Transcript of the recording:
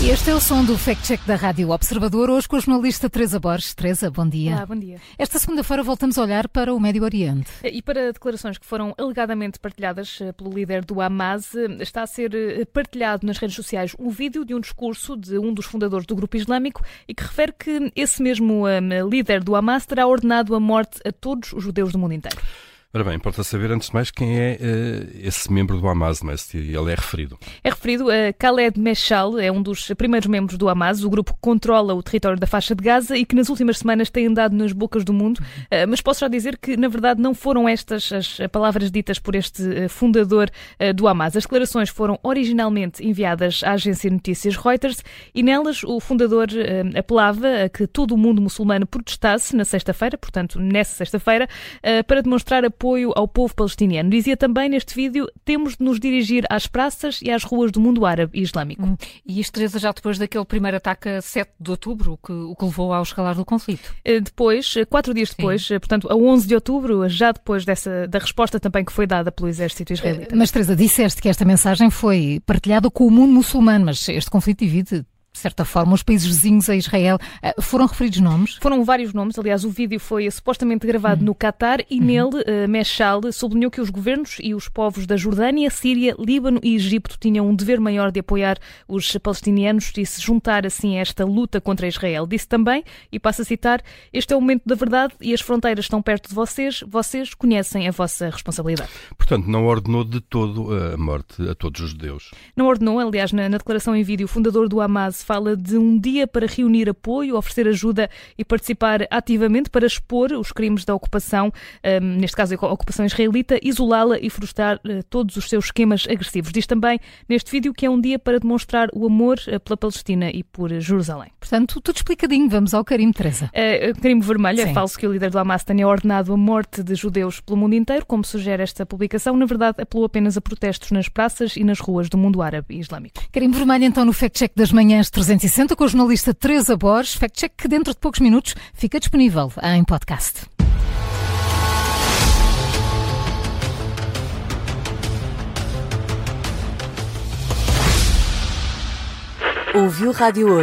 Este é o som do Fact Check da Rádio Observador, hoje com a jornalista Teresa Borges. Teresa, bom dia. Olá, bom dia. Esta segunda-feira voltamos a olhar para o Médio Oriente. E para declarações que foram alegadamente partilhadas eh, pelo líder do Hamas, eh, está a ser eh, partilhado nas redes sociais um vídeo de um discurso de um dos fundadores do grupo islâmico e que refere que esse mesmo líder do Hamas terá ordenado a morte a todos os judeus do mundo inteiro. Ora bem, importa saber antes de mais quem é uh, esse membro do Hamas, não é? Se ele é referido. É referido a Khaled Meshal, é um dos primeiros membros do Hamas, o grupo que controla o território da faixa de Gaza e que nas últimas semanas tem andado nas bocas do mundo. Uh, mas posso já dizer que, na verdade, não foram estas as palavras ditas por este uh, fundador do Hamas. As declarações foram originalmente enviadas à agência de notícias Reuters e nelas o fundador apelava a que todo o mundo muçulmano protestasse na sexta-feira, portanto, nessa sexta-feira, para demonstrar a apoio ao povo palestiniano. Dizia também neste vídeo: temos de nos dirigir às praças e às ruas do mundo árabe e islâmico. Hum. E isto, Teresa, já depois daquele primeiro ataque a 7 de outubro, o que, o que levou ao escalar do conflito? Eh, depois, eh, quatro dias depois, Sim. Eh, portanto, a 11 de outubro, já depois dessa, da resposta também que foi dada pelo exército israelita. Mas, Teresa, disseste que esta mensagem foi partilhada com o mundo muçulmano, mas este conflito divide de certa forma, os países vizinhos a Israel. Eh, foram referidos nomes? Foram vários nomes. Aliás, o vídeo foi supostamente gravado uhum. no Qatar e uhum. nele uh, Meshal sublinhou que os governos e os povos da Jordânia, Síria, Líbano e Egito tinham um dever maior de apoiar os palestinianos e se juntar assim a esta luta contra Israel. Disse também, e passo a citar, este é o momento da verdade e as fronteiras estão perto de vocês, vocês conhecem a vossa responsabilidade. Portanto, não ordenou de todo a morte a todos os judeus. Não ordenou, aliás, na, na declaração em vídeo, o fundador do Hamas fala de um dia para reunir apoio, oferecer ajuda e participar ativamente para expor os crimes da ocupação, um, neste caso a ocupação israelita, isolá-la e frustrar uh, todos os seus esquemas agressivos. Diz também neste vídeo que é um dia para demonstrar o amor uh, pela Palestina e por Jerusalém. Portanto, tudo explicadinho. Vamos ao carimbo, Teresa. Uh, carimbo vermelho. É Sim. É falso que o líder do Hamas tenha ordenado a morte de judeus pelo mundo inteiro, como sugere esta publicação. Na verdade, apelou apenas a protestos nas praças e nas ruas do mundo árabe e islâmico. Carimbo vermelho, então, no Fact Check das Manhãs 360 com a jornalista Teresa Borges. Fact check que dentro de poucos minutos fica disponível em podcast. Ouviu Rádio Hoje.